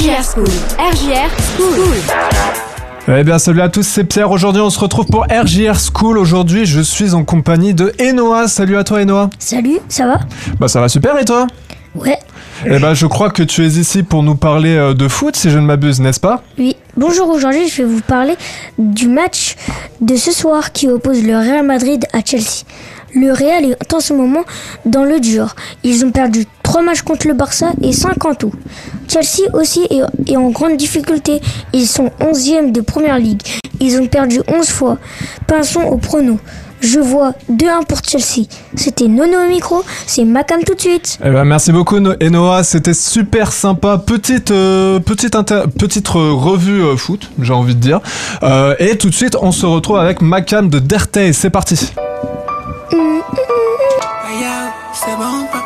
RGR School. RGR School. Eh bien, salut à tous, c'est Pierre. Aujourd'hui, on se retrouve pour RJR School. Aujourd'hui, je suis en compagnie de Enoa. Salut à toi, Enoa. Salut, ça va? Bah, ça va super, et toi? Ouais. Eh ben, je crois que tu es ici pour nous parler euh, de foot, si je ne m'abuse, n'est-ce pas? Oui. Bonjour, aujourd'hui je vais vous parler du match de ce soir qui oppose le Real Madrid à Chelsea. Le Real est en ce moment dans le dur. Ils ont perdu 3 matchs contre le Barça et 5 en tout. Chelsea aussi est, en grande difficulté. Ils sont 11e de Première Ligue. Ils ont perdu 11 fois. Passons au prono. Je vois 2-1 pour Chelsea. C'était Nono au micro, c'est Macam tout de suite. Eh ben, merci beaucoup, No- Enoa. C'était super sympa. Petite, euh, petite, inter- petite euh, revue euh, foot, j'ai envie de dire. Et tout de suite, on se retrouve avec Macam de Dertey. C'est parti. C'est bon pas.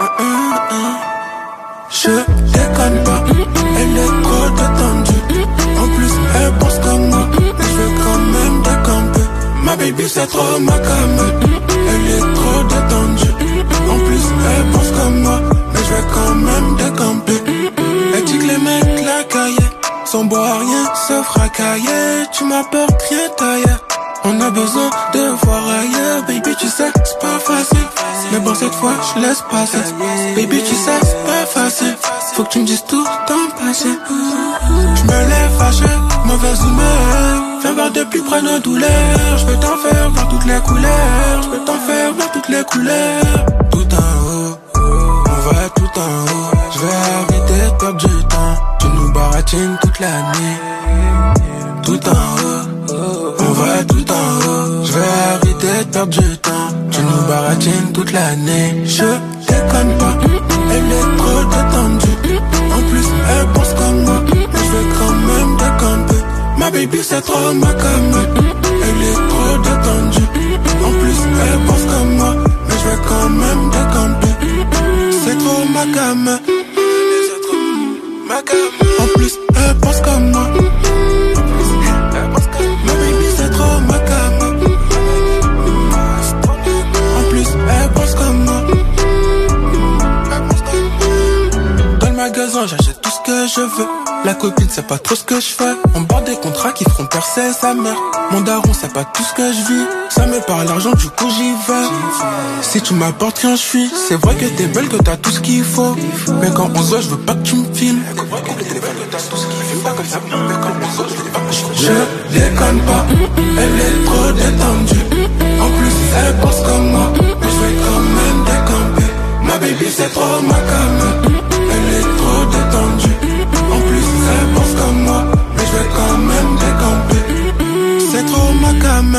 Hum, hum, hum. Je déconne pas, elle est trop détendue. En plus, elle pense comme moi, mais je vais quand même décamper. Ma baby, c'est trop ma cam. Elle est trop détendue. En plus, elle pense comme moi, mais je vais quand même décamper. Elle dit que les mecs la caillaient, sans boire rien, se fracailler. Tu m'apportes rien d'ailleurs. On a besoin de voir ailleurs, baby, tu sais, c'est pas facile. Mais bon, cette fois, je laisse passer. Baby, tu sais, c'est pas facile. Faut que tu me dises tout ton passé. Je me lève fâché, mauvaise humeur. Viens voir de plus près nos douleurs. Je peux t'en faire voir toutes les couleurs. Je peux t'en faire voir toutes les couleurs. Tout en haut, on va tout en haut. Je vais arrêter de perdre du temps. Tu nous baratines toute la nuit. Tout en haut, on va tout vais arrêter de perdre du temps. Tu nous baratines toute l'année. Je déconne pas, elle est trop détendue. En plus, elle pense comme moi, mais je vais quand même décamper. Ma baby, c'est trop ma cam. Elle est trop détendue. En plus, elle pense comme moi, mais je vais quand même décamper. C'est trop ma trop ma cam. En plus, La copine sait pas trop ce que je fais. On bord des contrats qui feront percer sa mère. Mon daron sait pas tout ce que je vis. Ça me parle l'argent, du coup j'y vais. Si tu m'apportes rien, je suis. C'est vrai que t'es belle, que t'as tout ce qu'il faut. Mais quand on se voit, je veux pas que tu me filmes. Je déconne pas, elle est trop détendue. En plus, elle pense comme moi, mais je vais quand même décamper. Ma baby, c'est trop ma cam. Elle est trop détendue. Pense moi, mais je vais quand même décamper. C'est trop ma cam.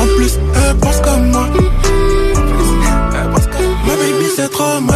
En plus, elle pense comme moi. Ma baby, c'est trop ma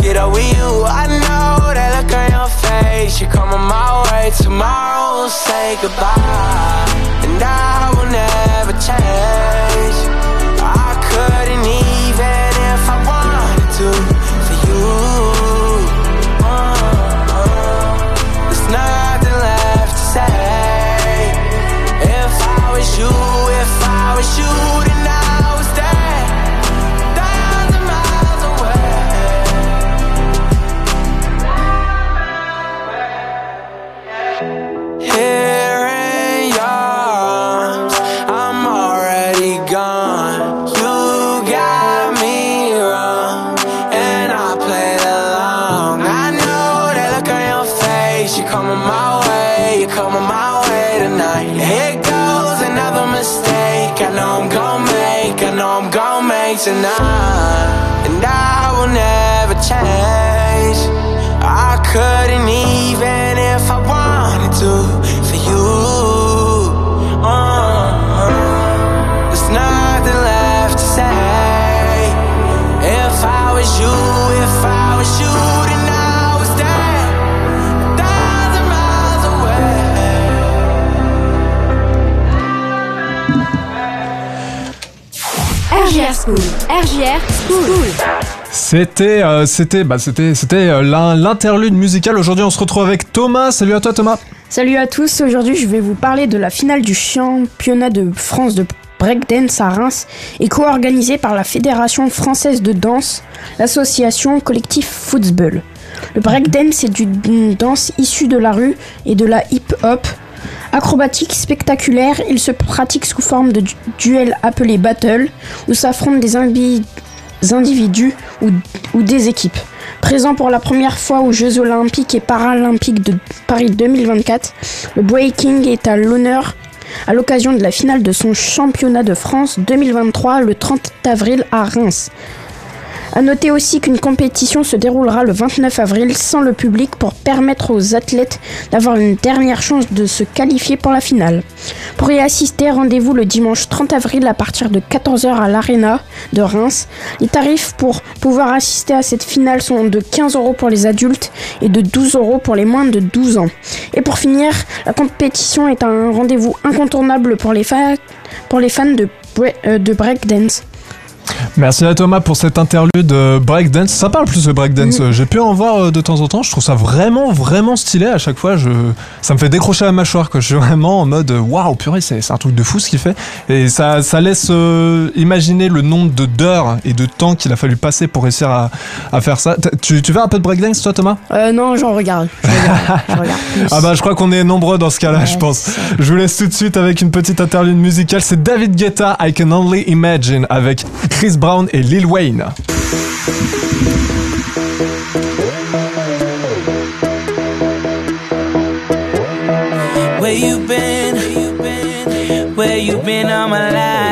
get up with you. I know that look on your face. You're coming my way tomorrow we'll Say goodbye. And I will never change. I couldn't even if I wanted to For you. Uh, uh, There's nothing left to say. If I was you, if I was you tonight tonight. RGR School. C'était, euh, c'était, bah, c'était, c'était euh, l'in- l'interlude musical. Aujourd'hui, on se retrouve avec Thomas. Salut à toi, Thomas. Salut à tous, aujourd'hui je vais vous parler de la finale du championnat de France de breakdance à Reims et co-organisée par la Fédération française de danse, l'association collectif Football. Le breakdance est une danse issue de la rue et de la hip-hop. Acrobatique, spectaculaire, il se pratique sous forme de du- duel appelé battle, où s'affrontent des individus ou, ou des équipes. Présent pour la première fois aux Jeux Olympiques et Paralympiques de Paris 2024, le breaking est à l'honneur à l'occasion de la finale de son championnat de France 2023 le 30 avril à Reims. A noter aussi qu'une compétition se déroulera le 29 avril sans le public pour permettre aux athlètes d'avoir une dernière chance de se qualifier pour la finale. Pour y assister, rendez-vous le dimanche 30 avril à partir de 14h à l'Arena de Reims. Les tarifs pour pouvoir assister à cette finale sont de 15 euros pour les adultes et de 12 euros pour les moins de 12 ans. Et pour finir, la compétition est un rendez-vous incontournable pour les, fans de, euh, de breakdance. Merci à Thomas pour cette interlude breakdance. Ça parle plus de breakdance. Euh, J'ai pu en voir euh, de temps en temps. Je trouve ça vraiment, vraiment stylé à chaque fois. Je... Ça me fait décrocher la mâchoire. Quoi. Je suis vraiment en mode waouh, purée, c'est un truc de fou ce qu'il fait. Et ça, ça laisse euh, imaginer le nombre d'heures et de temps qu'il a fallu passer pour réussir à, à faire ça. Tu, tu fais un peu de breakdance, toi, Thomas? Euh, non, j'en regarde. Je regarde, je regarde plus. Ah bah, je crois qu'on est nombreux dans ce cas-là, Ouais, je pense. Je vous laisse tout de suite avec une petite interlude musicale. C'est David Guetta, I Can Only Imagine, avec Chris Brown et Lil Wayne. Where you been? Where you been all my life?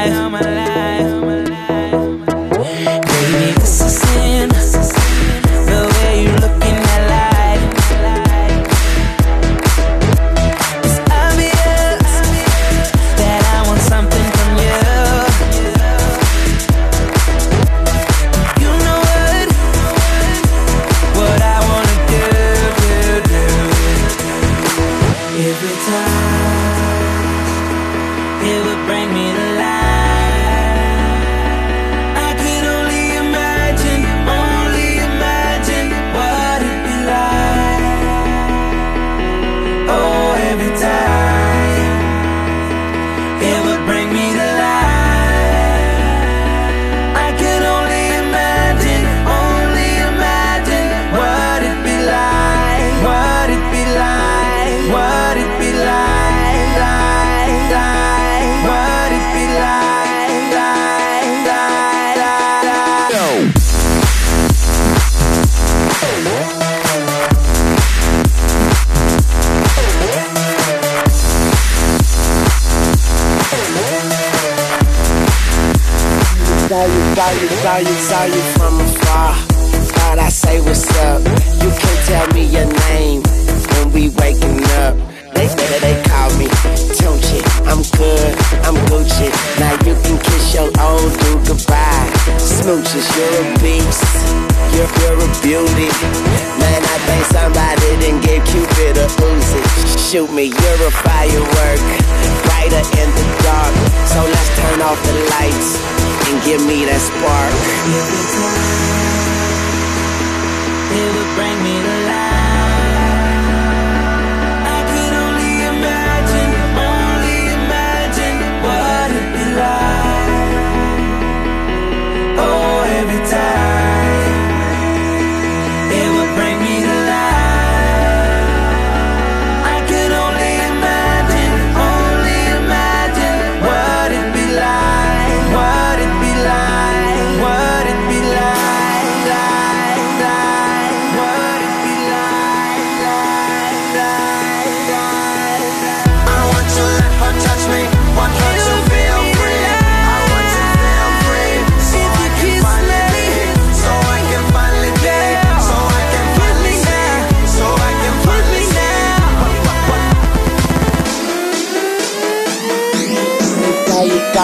Saw you, saw you, from afar. Thought I say what's up. You can't tell me your name when we waking up. They they, they call me Tunchi. I'm good, I'm Gucci. Now you can kiss your old dude goodbye. Smooches, you're a beast. You're, you're a beauty. Man, I think somebody didn't give Cupid a Uzi. Shoot me, you're a firework. Brighter in the dark. So let's turn off the lights and give me that spark.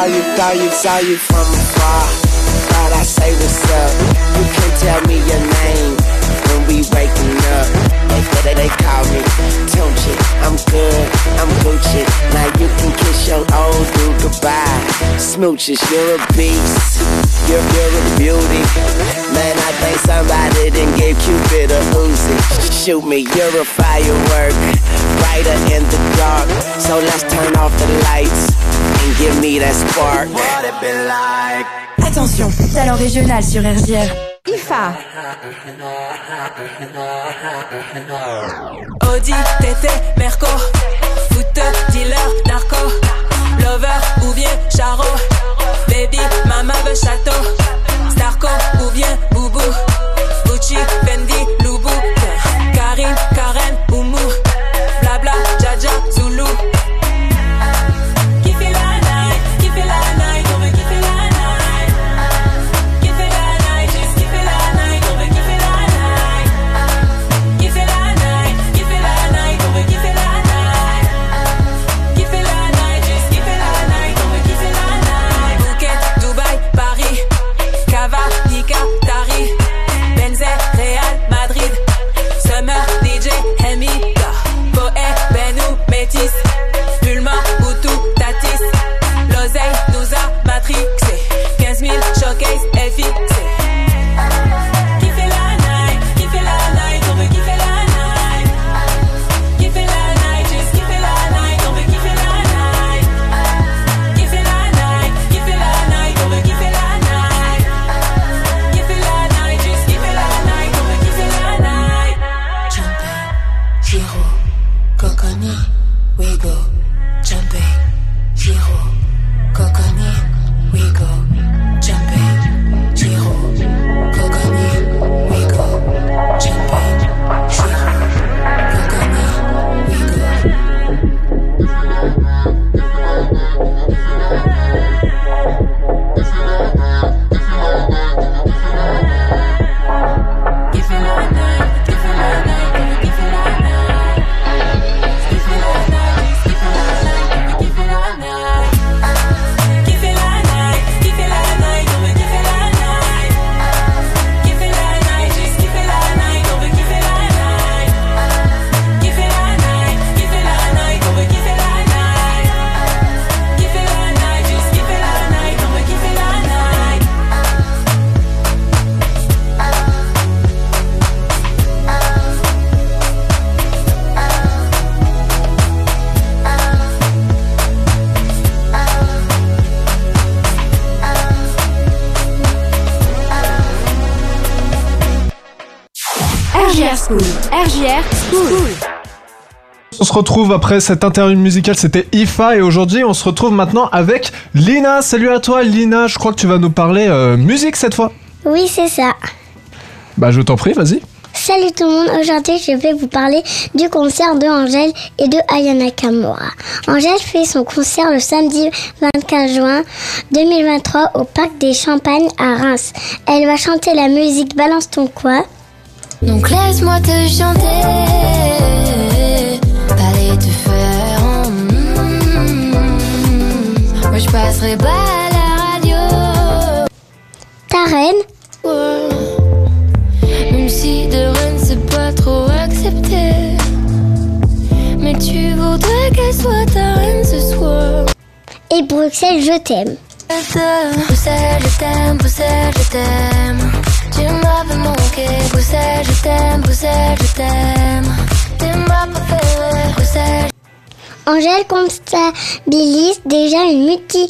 You, saw you, saw you from afar. Thought I say what's up. You can tell me your name when we waking up. They, call me Tunchi. I'm good, I'm Gucci. Now you can kiss your old dude goodbye. Smooches, you're a beast. You're, you're a beauty. Man, I think somebody done gave Cupid a Uzi. Shoot me, you're a firework. Brighter in the dark. So let's turn off the lights and give me that spark. What it been like? Attention, talent régional sur RGR. IFA. Audi, TT, Merco, foot, dealer, narco, lover ou bien charo, baby, mama veut château, Starco ou bien boubou, Gucci, Fendi, Loubou, Karine, RGR School. On se retrouve après cette interview musicale, c'était IFA et aujourd'hui on se retrouve maintenant avec Lina. Salut à toi Lina, je crois que tu vas nous parler euh, musique cette fois. Oui, c'est ça. Bah je t'en prie, vas-y. Salut tout le monde, aujourd'hui je vais vous parler du concert de Angèle et de Ayana Kamura. Angèle fait son concert le samedi 25 juin 2023 au Parc des Champagnes à Reims. Elle va chanter la musique Balance ton quoi. Donc laisse-moi te chanter, parler te faire. mm, Moi je passerai pas à la radio. Ta reine, Ouais. Même si de Rennes c'est pas trop accepté. Mais tu voudrais qu'elle soit ta reine ce soir. et Bruxelles, je t'aime. Bruxelles, je t'aime, Bruxelles, je t'aime. Tu m'avais manqué, Bruxelles, je t'aime, Bruxelles, je t'aime. T'es ma préférée, Bruxelles. Angèle comptabilise déjà une multitude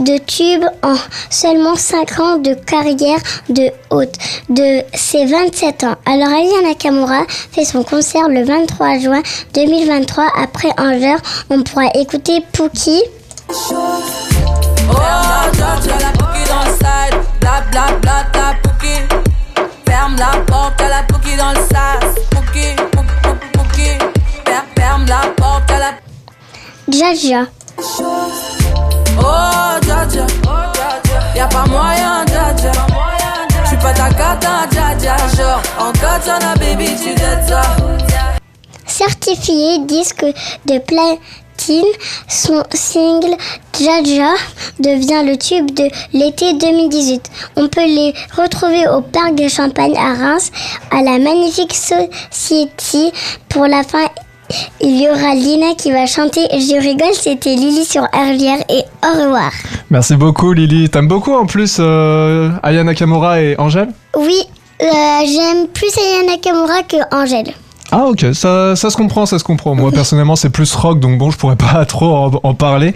de tubes en seulement 5 ans de carrière de haute de ses 27 ans. Alors Aya Nakamura fait son concert le 23 juin 2023 après Angers. On pourra écouter Pookie. Oh, Pookie. Ferme la porte, à la Pookie dans le sas. Pookie, Pookie. Fer- Ferme la porte, à la. Jaja. Oh, Georgia. Y'a pas moyen, Jaja. J'suis pas ta cata, Jaja. Genre, en katana, baby, tu dettes ça. Certifié disque de platine Son single Jaja devient le tube de l'été 2018. On peut les retrouver au Parc de Champagne à Reims, à la magnifique Society. Pour la fin, il y aura Lina qui va chanter Je rigole, c'était Lily sur RGR et au revoir. Merci beaucoup Lily. T'aimes beaucoup en plus euh, Aya Nakamura et Angèle? Oui, euh, j'aime plus Aya Nakamura que Angèle. Ah ok, ça, ça se comprend, ça se comprend. Moi personnellement c'est plus rock, donc bon je pourrais pas trop en, parler.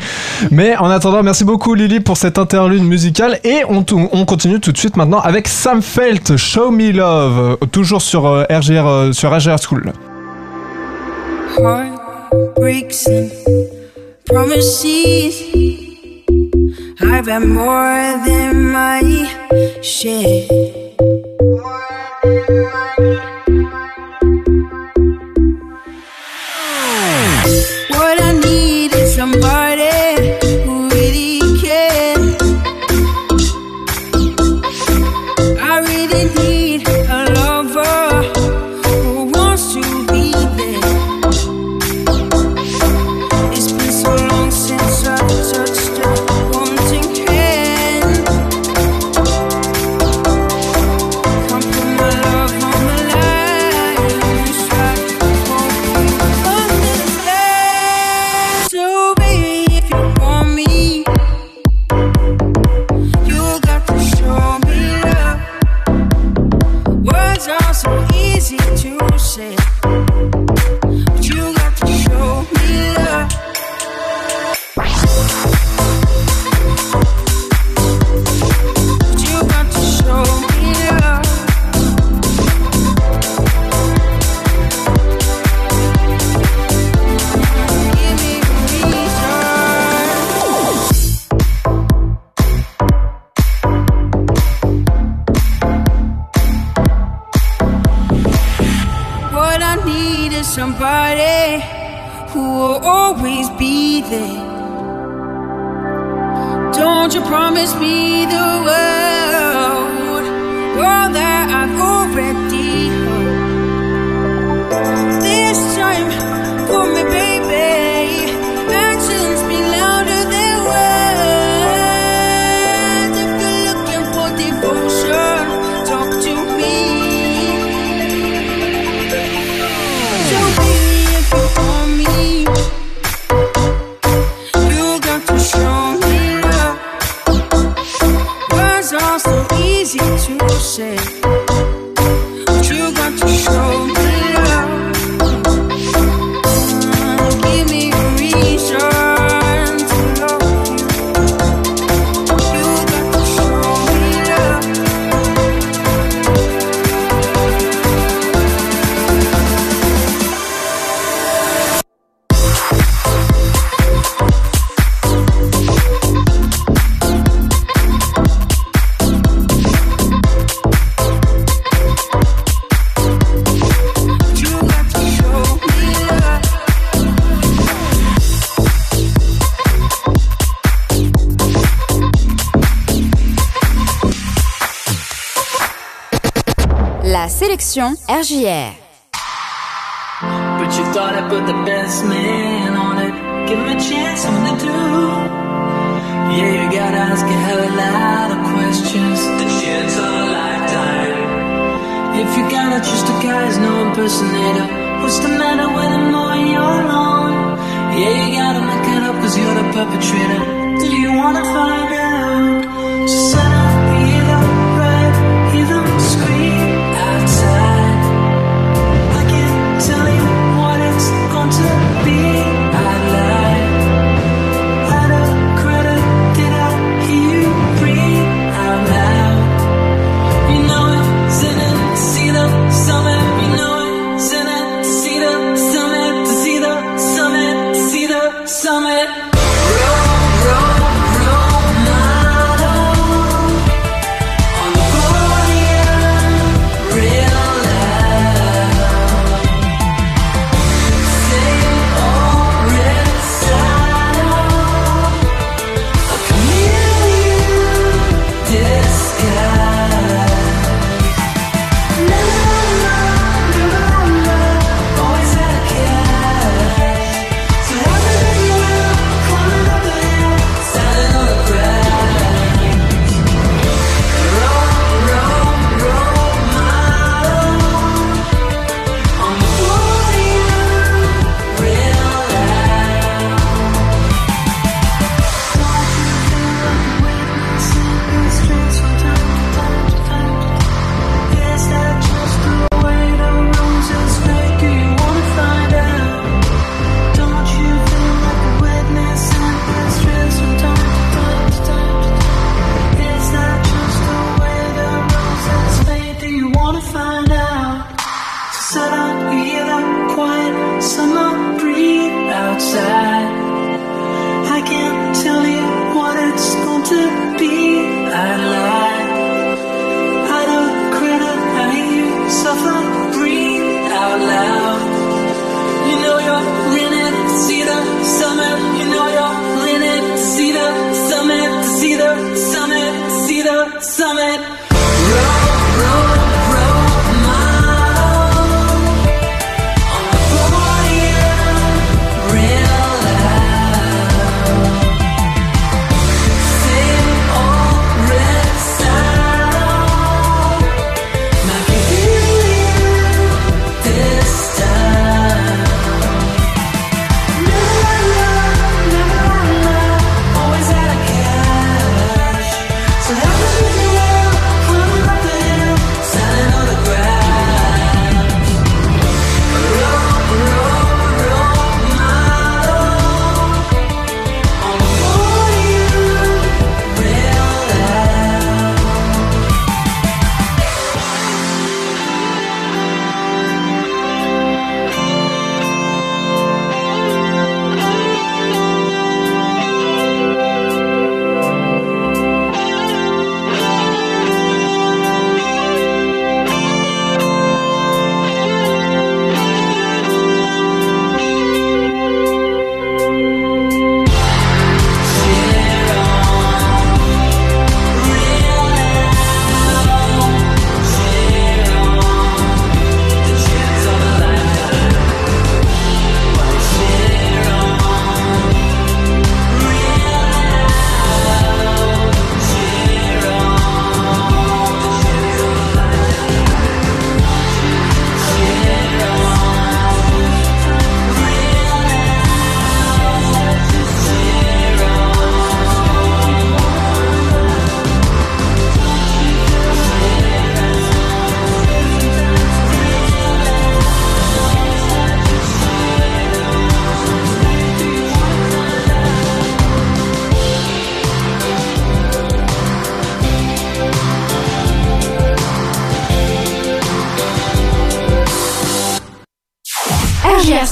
Mais en attendant, merci beaucoup Lily pour cette interlude musicale et on, on continue tout de suite maintenant avec Sam Felt, Show Me Love, euh, toujours sur euh, RGR, euh, sur RGR School. I've more than my. Somebody RJR. But you thought I put the best man on it. Give him a chance, something to do. Yeah, you gotta ask a hell of a lot of questions. The chance of a lifetime. If you gotta trust a guy who's no impersonator, what's the matter with him knowing you're alone? Yeah, you gotta make it up cause you're the perpetrator. Do you wanna find out? Just find out. Set out, we look quiet, summer breeze outside.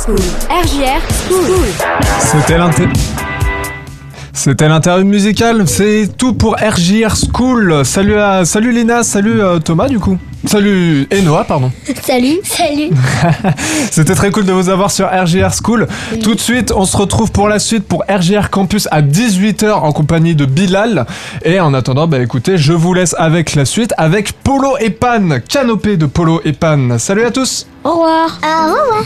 School. RGR School. C'était l'inter... C'était l'interview musicale, c'est tout pour RJR School. Salut à, salut Léna, salut euh, Thomas du coup. Salut et Noah, pardon. Salut. Salut. C'était très cool de vous avoir sur RGR School. Tout de suite, on se retrouve pour la suite pour RGR Campus à 18h en compagnie de Bilal. Et en attendant, bah écoutez, je vous laisse avec la suite avec Polo et Pan, canopée de Polo et Pan. Salut à tous Au revoir. Au revoir.